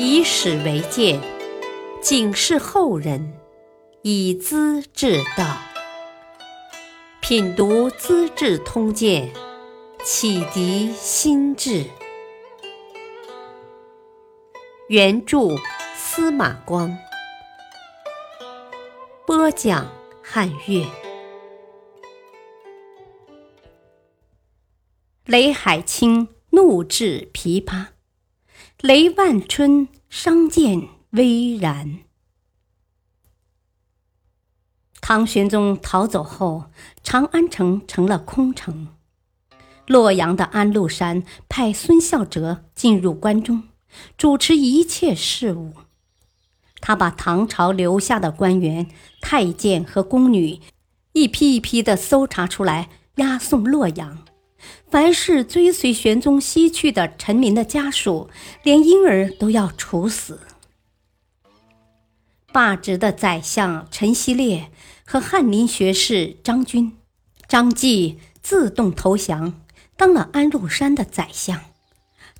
以史为鉴，警示后人，以资治道。品读《资治通鉴》，启迪心智。原著司马光，播讲汉乐。雷海清怒掷琵琶。雷万春伤剑微然。唐玄宗逃走后，长安城成了空城。洛阳的安禄山派孙孝哲进入关中，主持一切事务。他把唐朝留下的官员、太监和宫女，一批一批的搜查出来，押送洛阳。凡是追随玄宗西去的臣民的家属，连婴儿都要处死。罢职的宰相陈希烈和翰林学士张军、张继自动投降，当了安禄山的宰相。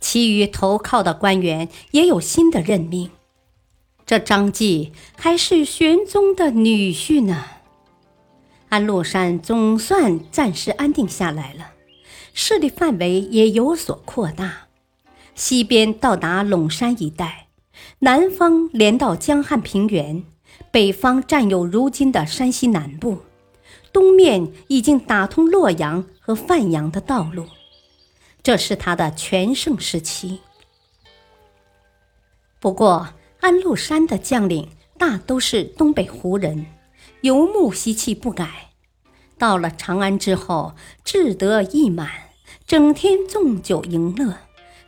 其余投靠的官员也有新的任命。这张继还是玄宗的女婿呢。安禄山总算暂时安定下来了。势力范围也有所扩大，西边到达陇山一带，南方连到江汉平原，北方占有如今的山西南部，东面已经打通洛阳和范阳的道路。这是他的全盛时期。不过，安禄山的将领大都是东北胡人，游牧习气不改，到了长安之后，志得意满。整天纵酒淫乐，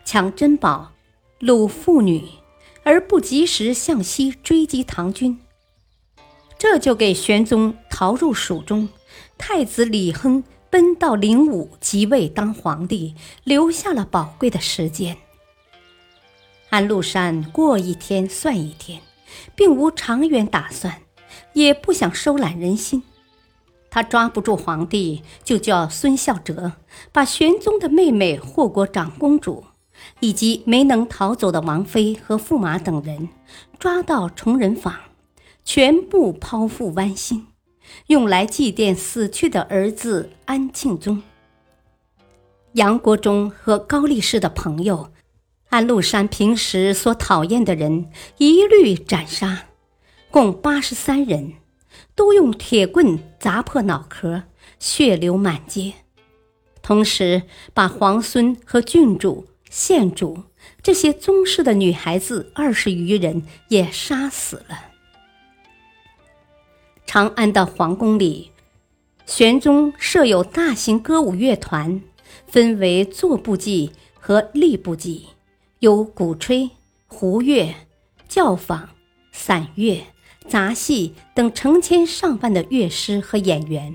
抢珍宝，掳妇女，而不及时向西追击唐军，这就给玄宗逃入蜀中，太子李亨奔到灵武即位当皇帝，留下了宝贵的时间。安禄山过一天算一天，并无长远打算，也不想收揽人心。他抓不住皇帝，就叫孙孝哲把玄宗的妹妹霍国长公主，以及没能逃走的王妃和驸马等人抓到崇仁坊，全部剖腹剜心，用来祭奠死去的儿子安庆宗。杨国忠和高力士的朋友，安禄山平时所讨厌的人，一律斩杀，共八十三人。都用铁棍砸破脑壳，血流满街。同时，把皇孙和郡主、县主这些宗室的女孩子二十余人也杀死了。长安的皇宫里，玄宗设有大型歌舞乐团，分为坐步伎和立步伎，有鼓吹、胡乐、教坊、散乐。杂戏等成千上万的乐师和演员，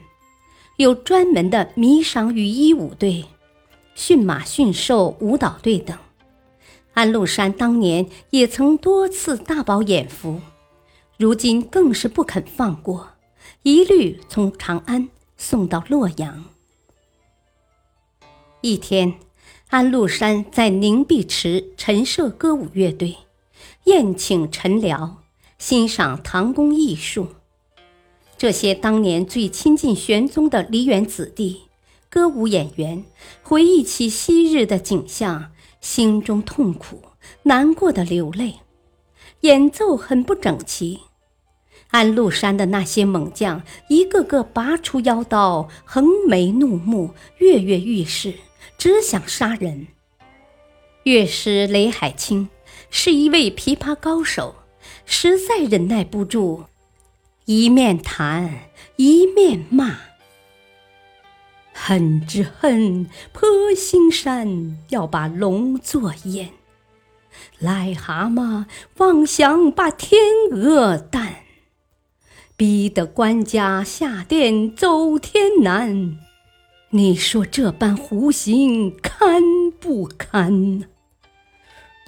有专门的迷赏羽衣舞队、驯马驯兽舞蹈队等。安禄山当年也曾多次大饱眼福，如今更是不肯放过，一律从长安送到洛阳。一天，安禄山在凝碧池陈设歌舞乐队，宴请臣僚。欣赏唐宫艺术，这些当年最亲近玄宗的梨园子弟、歌舞演员，回忆起昔日的景象，心中痛苦，难过的流泪。演奏很不整齐，安禄山的那些猛将一个个拔出腰刀，横眉怒目，跃跃欲试，只想杀人。乐师雷海清是一位琵琶高手。实在忍耐不住，一面弹一面骂：“恨之恨，破心山要把龙作燕；癞蛤蟆妄想把天鹅蛋，逼得官家下殿走天难。你说这般胡行堪不堪？”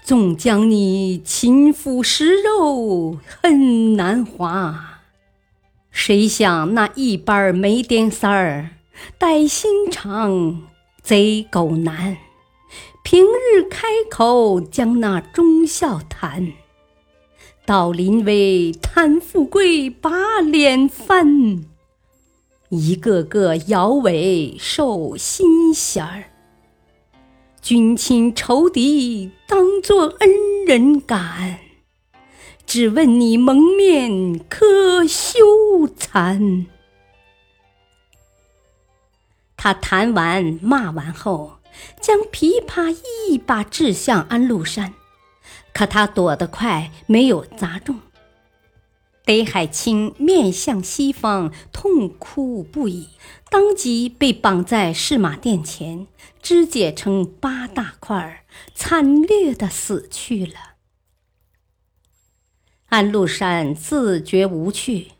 纵将你亲腹食肉，很难滑。谁想那一般没颠三儿，带心肠，贼狗难。平日开口将那忠孝谈，到临危贪富贵把脸翻，一个个摇尾受心弦儿。君亲仇敌当作恩人感，只问你蒙面可羞惭。他弹完骂完后，将琵琶一把掷向安禄山，可他躲得快，没有砸中。北海清面向西方，痛哭不已，当即被绑在市马殿前，肢解成八大块，惨烈的死去了。安禄山自觉无趣，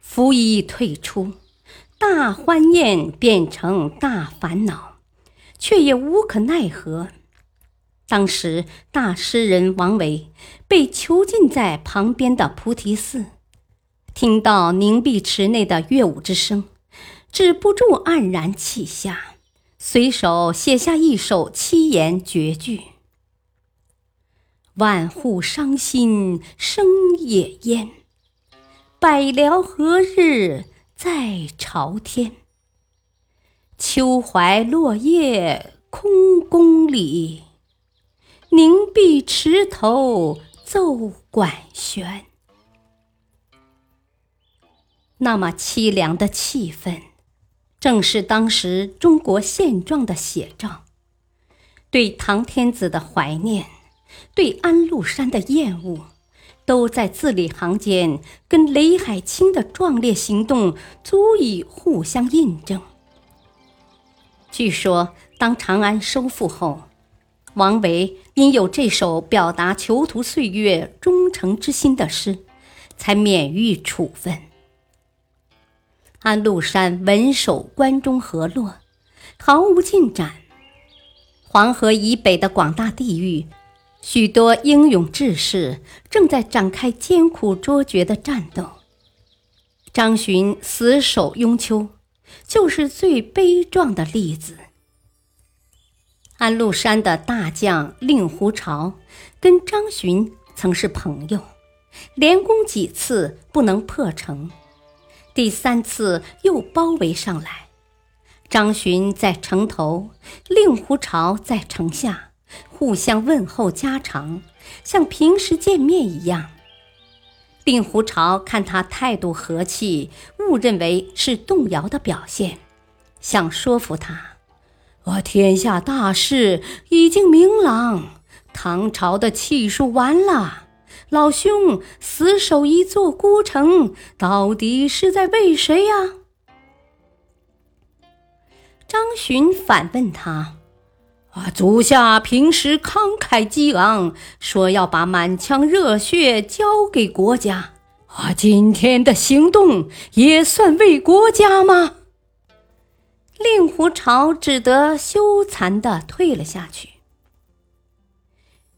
拂衣退出。大欢宴变成大烦恼，却也无可奈何。当时大诗人王维被囚禁在旁边的菩提寺，听到凝碧池内的乐舞之声，止不住黯然泣下，随手写下一首七言绝句：“万户伤心生野烟，百僚何日？”再朝天，秋怀落叶空宫里，凝碧池头奏管弦。那么凄凉的气氛，正是当时中国现状的写照。对唐天子的怀念，对安禄山的厌恶。都在字里行间跟雷海清的壮烈行动足以互相印证。据说，当长安收复后，王维因有这首表达囚徒岁月忠诚之心的诗，才免于处分。安禄山稳守关中河洛，毫无进展。黄河以北的广大地域。许多英勇志士正在展开艰苦卓绝的战斗。张巡死守雍丘，就是最悲壮的例子。安禄山的大将令狐潮跟张巡曾是朋友，连攻几次不能破城，第三次又包围上来。张巡在城头，令狐潮在城下。互相问候家常，像平时见面一样。令狐潮看他态度和气，误认为是动摇的表现，想说服他：“我天下大势已经明朗，唐朝的气数完了。老兄死守一座孤城，到底是在为谁呀？”张巡反问他。啊！足下平时慷慨激昂，说要把满腔热血交给国家。啊，今天的行动也算为国家吗？令狐潮只得羞惭地退了下去。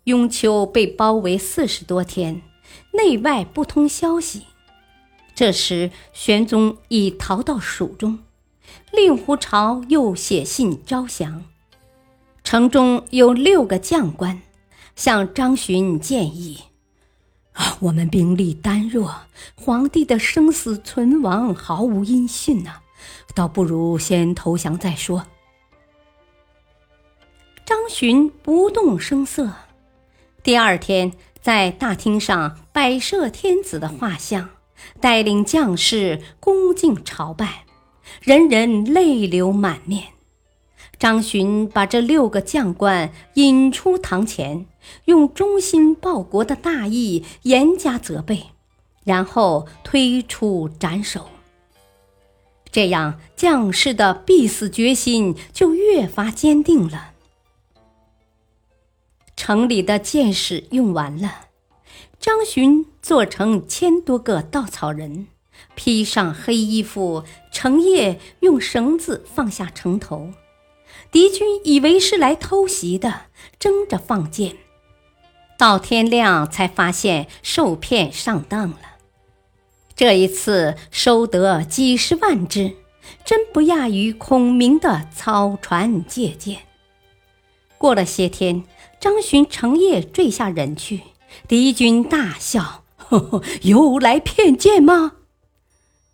雍丘被包围四十多天，内外不通消息。这时，玄宗已逃到蜀中，令狐潮又写信招降。城中有六个将官，向张巡建议：“啊，我们兵力单弱，皇帝的生死存亡毫无音讯呐，倒不如先投降再说。”张巡不动声色。第二天，在大厅上摆设天子的画像，带领将士恭敬朝拜，人人泪流满面。张巡把这六个将官引出堂前，用忠心报国的大义严加责备，然后推出斩首。这样，将士的必死决心就越发坚定了。城里的箭矢用完了，张巡做成千多个稻草人，披上黑衣服，成夜用绳子放下城头。敌军以为是来偷袭的，争着放箭，到天亮才发现受骗上当了。这一次收得几十万只，真不亚于孔明的草船借箭。过了些天，张巡乘夜坠下人去，敌军大笑：“呵呵，又来骗箭吗？”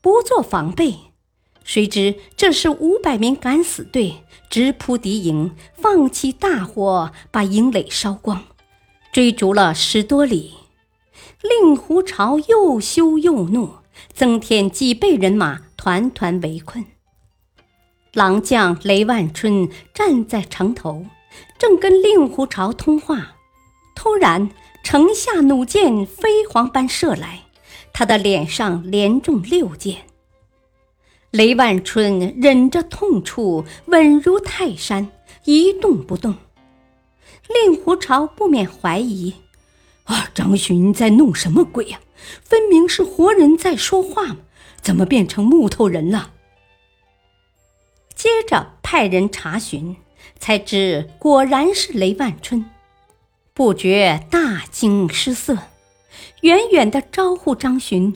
不做防备，谁知这是五百名敢死队直扑敌营，放起大火，把营垒烧光，追逐了十多里。令狐潮又羞又怒，增添几倍人马，团团围困。狼将雷万春站在城头，正跟令狐潮通话，突然城下弩箭飞蝗般射来。他的脸上连中六箭，雷万春忍着痛楚，稳如泰山，一动不动。令狐潮不免怀疑：啊，张巡在弄什么鬼呀？分明是活人在说话嘛，怎么变成木头人了？接着派人查询，才知果然是雷万春，不觉大惊失色。远远的招呼张巡：“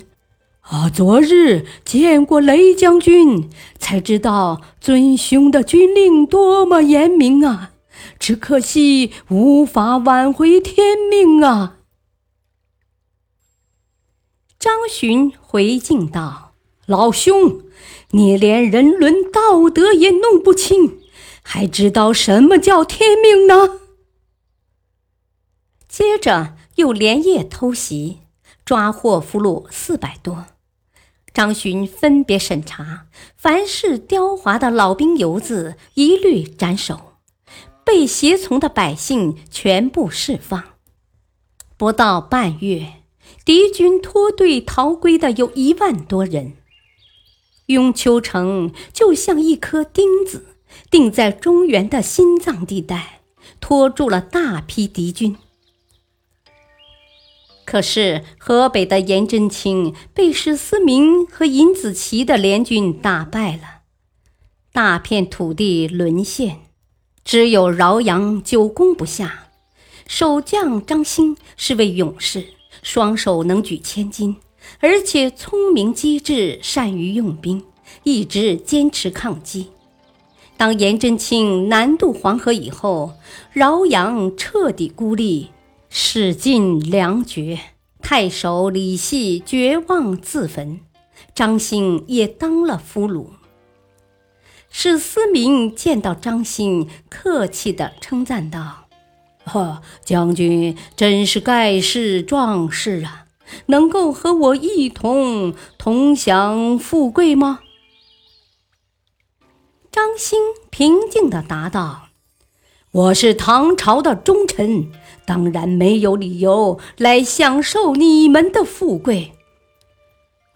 啊，昨日见过雷将军，才知道尊兄的军令多么严明啊！只可惜无法挽回天命啊！”张巡回敬道：“老兄，你连人伦道德也弄不清，还知道什么叫天命呢？”接着。又连夜偷袭，抓获俘虏四百多。张巡分别审查，凡是刁滑的老兵游子，一律斩首；被胁从的百姓全部释放。不到半月，敌军脱队逃归的有一万多人。雍丘城就像一颗钉子，定在中原的心脏地带，拖住了大批敌军。可是河北的颜真卿被史思明和尹子奇的联军打败了，大片土地沦陷，只有饶阳久攻不下。守将张兴是位勇士，双手能举千斤，而且聪明机智，善于用兵，一直坚持抗击。当颜真卿南渡黄河以后，饶阳彻底孤立。使尽粮绝，太守李系绝望自焚，张兴也当了俘虏。史思明见到张兴，客气地称赞道：“呵，将军真是盖世壮士啊！能够和我一同同享富贵吗？”张兴平静地答道：“我是唐朝的忠臣。”当然没有理由来享受你们的富贵。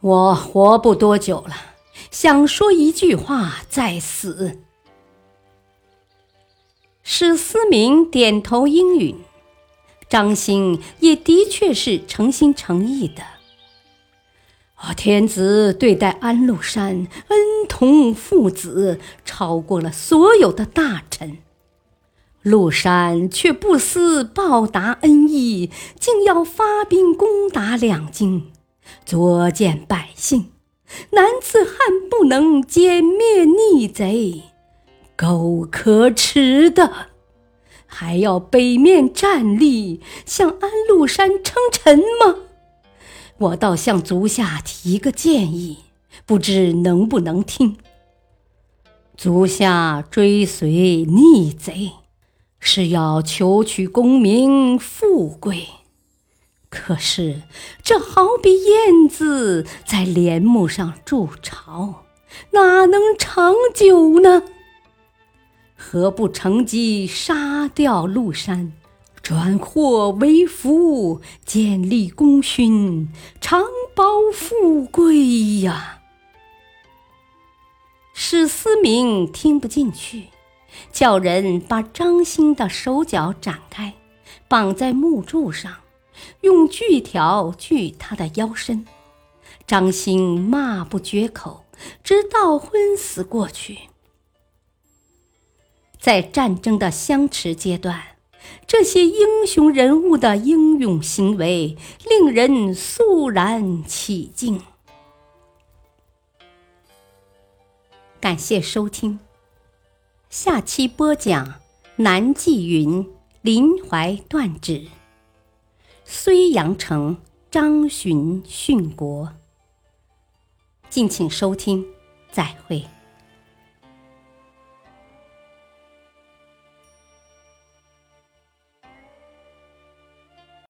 我活不多久了，想说一句话再死。史思明点头应允，张兴也的确是诚心诚意的。啊，天子对待安禄山恩同父子，超过了所有的大臣。陆山却不思报答恩义，竟要发兵攻打两京，作践百姓。男子汉不能歼灭逆贼，够可耻的！还要北面站立，向安禄山称臣吗？我倒向足下提个建议，不知能不能听？足下追随逆贼。是要求取功名富贵，可是这好比燕子在帘幕上筑巢，哪能长久呢？何不乘机杀掉陆山，转祸为福，建立功勋，长保富贵呀？史思明听不进去。叫人把张兴的手脚展开，绑在木柱上，用锯条锯他的腰身。张兴骂不绝口，直到昏死过去。在战争的相持阶段，这些英雄人物的英勇行为令人肃然起敬。感谢收听。下期播讲，南霁云，临淮断指。睢阳城，张巡殉国。敬请收听，再会。